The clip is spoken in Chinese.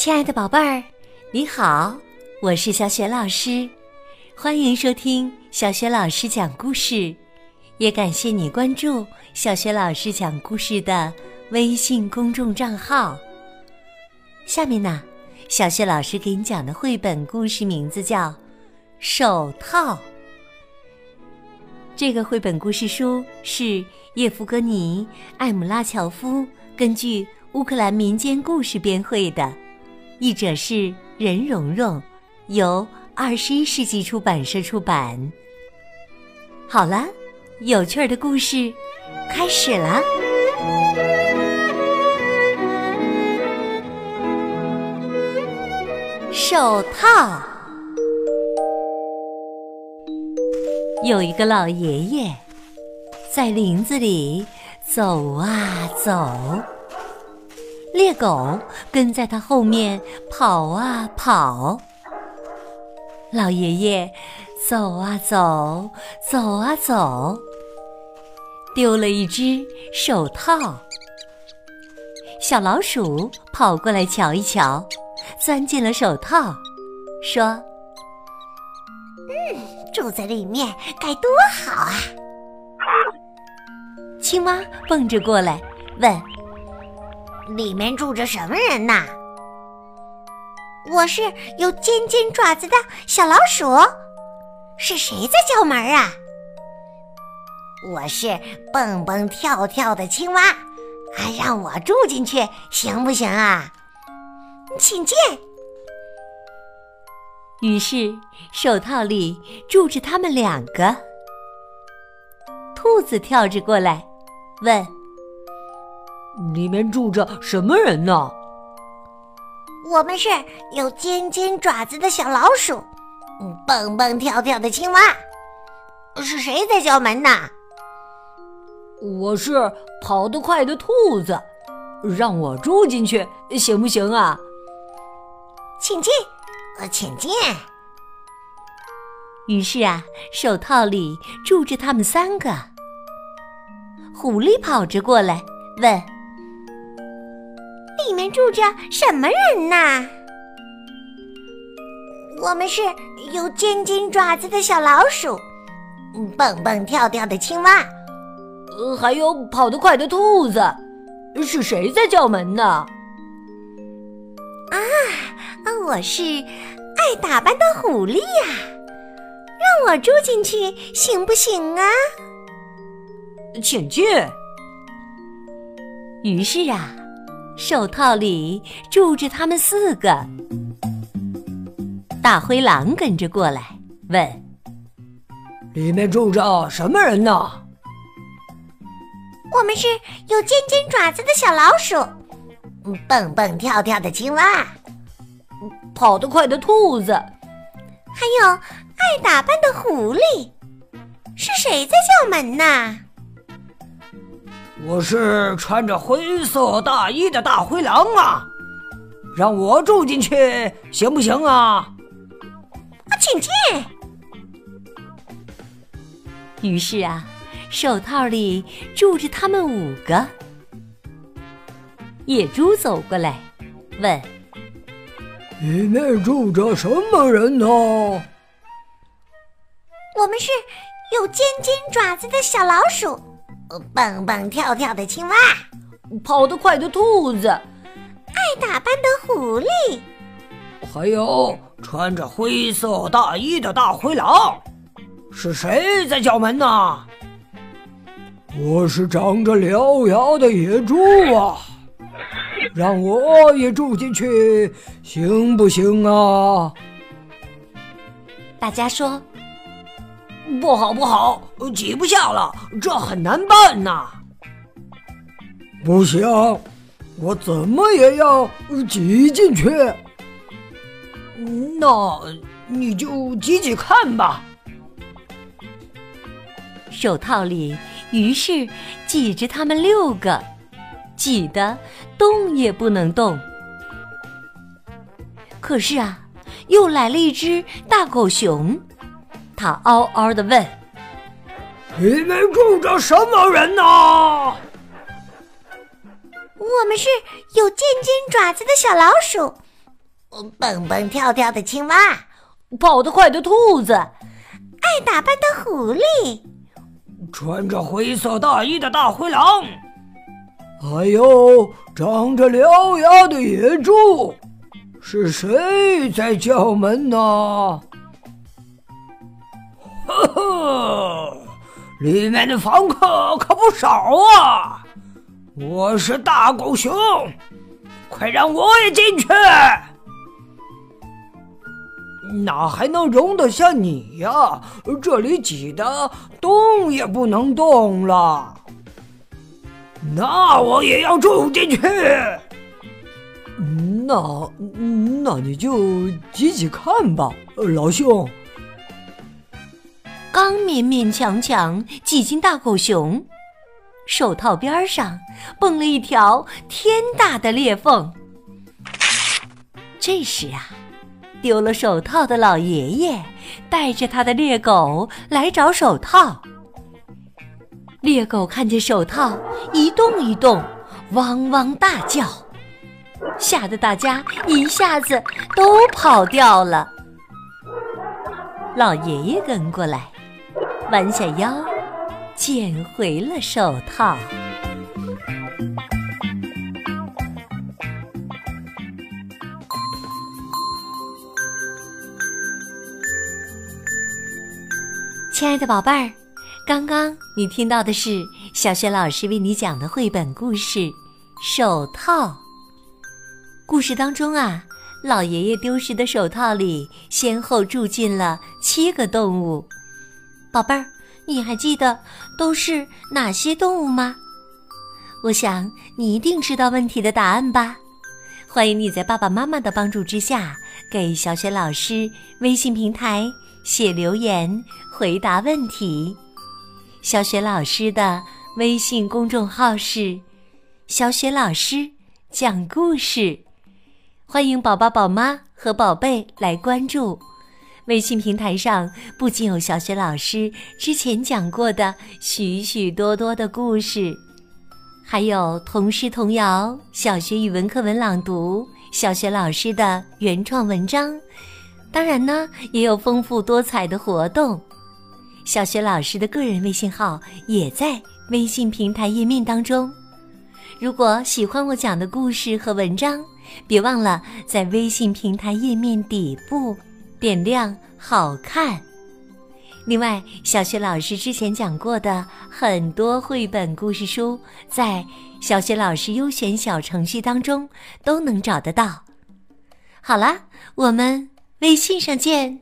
亲爱的宝贝儿，你好，我是小雪老师，欢迎收听小雪老师讲故事，也感谢你关注小雪老师讲故事的微信公众账号。下面呢，小雪老师给你讲的绘本故事名字叫《手套》。这个绘本故事书是叶夫格尼·艾姆拉乔夫根据乌克兰民间故事编绘的。译者是任蓉蓉，由二十一世纪出版社出版。好了，有趣儿的故事开始了。手套。有一个老爷爷，在林子里走啊走。猎狗跟在他后面跑啊跑，老爷爷走啊走，走啊走，丢了一只手套。小老鼠跑过来瞧一瞧，钻进了手套，说：“嗯，住在里面该多好啊！”青蛙蹦着过来问。里面住着什么人呐？我是有尖尖爪子的小老鼠，是谁在叫门啊？我是蹦蹦跳跳的青蛙，还让我住进去行不行啊？请进。于是手套里住着他们两个。兔子跳着过来，问。里面住着什么人呢？我们是有尖尖爪子的小老鼠，蹦蹦跳跳的青蛙。是谁在叫门呢？我是跑得快的兔子，让我住进去行不行啊？请进，呃，请进。于是啊，手套里住着他们三个。狐狸跑着过来问。里面住着什么人呐？我们是有尖尖爪子的小老鼠，蹦蹦跳跳的青蛙，呃，还有跑得快的兔子。是谁在叫门呢？啊，我是爱打扮的狐狸呀！让我住进去行不行啊？请进。于是啊。手套里住着他们四个。大灰狼跟着过来，问：“里面住着什么人呢？”“我们是有尖尖爪子的小老鼠，蹦蹦跳跳的青蛙，跑得快的兔子，还有爱打扮的狐狸。是谁在叫门呢？”我是穿着灰色大衣的大灰狼啊，让我住进去行不行啊？啊，请进。于是啊，手套里住着他们五个。野猪走过来，问：“里面住着什么人呢？”我们是有尖尖爪子的小老鼠。蹦蹦跳跳的青蛙，跑得快的兔子，爱打扮的狐狸，还有穿着灰色大衣的大灰狼，是谁在叫门呢？我是长着獠牙的野猪啊，让我也住进去行不行啊？大家说。不好，不好，挤不下了，这很难办呐！不行，我怎么也要挤进去。那你就挤挤看吧。手套里于是挤着他们六个，挤得动也不能动。可是啊，又来了一只大狗熊。他嗷嗷的问：“里面住着什么人呢？”我们是有尖尖爪子的小老鼠，蹦蹦跳跳的青蛙，跑得快的兔子，爱打扮的狐狸，穿着灰色大衣的大灰狼，还有长着獠牙的野猪。是谁在叫门呢？呵，里面的房客可不少啊！我是大狗熊，快让我也进去！哪还能容得下你呀？这里挤得动也不能动了。那我也要住进去。那那你就挤挤看吧，老兄。刚勉勉强强挤进大狗熊手套边上，蹦了一条天大的裂缝。这时啊，丢了手套的老爷爷带着他的猎狗来找手套。猎狗看见手套一动一动，汪汪大叫。吓得大家一下子都跑掉了。老爷爷跟过来，弯下腰，捡回了手套。亲爱的宝贝儿，刚刚你听到的是小雪老师为你讲的绘本故事《手套》。故事当中啊，老爷爷丢失的手套里先后住进了七个动物。宝贝儿，你还记得都是哪些动物吗？我想你一定知道问题的答案吧。欢迎你在爸爸妈妈的帮助之下，给小雪老师微信平台写留言回答问题。小雪老师的微信公众号是“小雪老师讲故事”。欢迎宝宝、宝妈和宝贝来关注微信平台上，不仅有小雪老师之前讲过的许许多多的故事，还有童诗童谣、小学语文课文朗读、小学老师的原创文章。当然呢，也有丰富多彩的活动。小学老师的个人微信号也在微信平台页面当中。如果喜欢我讲的故事和文章，别忘了在微信平台页面底部点亮“好看”。另外，小学老师之前讲过的很多绘本故事书，在小学老师优选小程序当中都能找得到。好啦，我们微信上见。